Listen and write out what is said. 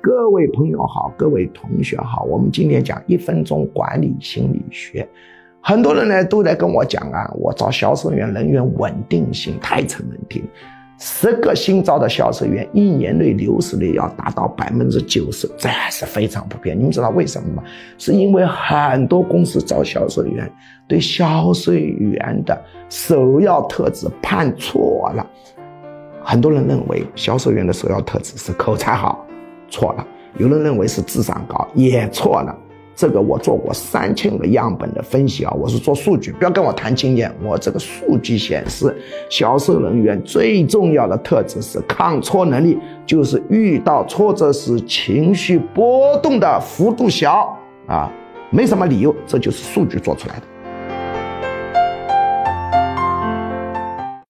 各位朋友好，各位同学好，我们今天讲一分钟管理心理学。很多人呢都在跟我讲啊，我招销售员人员稳定性太成问题。十个新招的销售员，一年内流失率要达到百分之九十，这是非常普遍。你们知道为什么吗？是因为很多公司招销售员对销售员的首要特质判错了。很多人认为销售员的首要特质是口才好，错了；有人认为是智商高，也错了。这个我做过三千个样本的分析啊，我是做数据，不要跟我谈经验。我这个数据显示，销售人员最重要的特质是抗挫能力，就是遇到挫折时情绪波动的幅度小啊，没什么理由，这就是数据做出来的。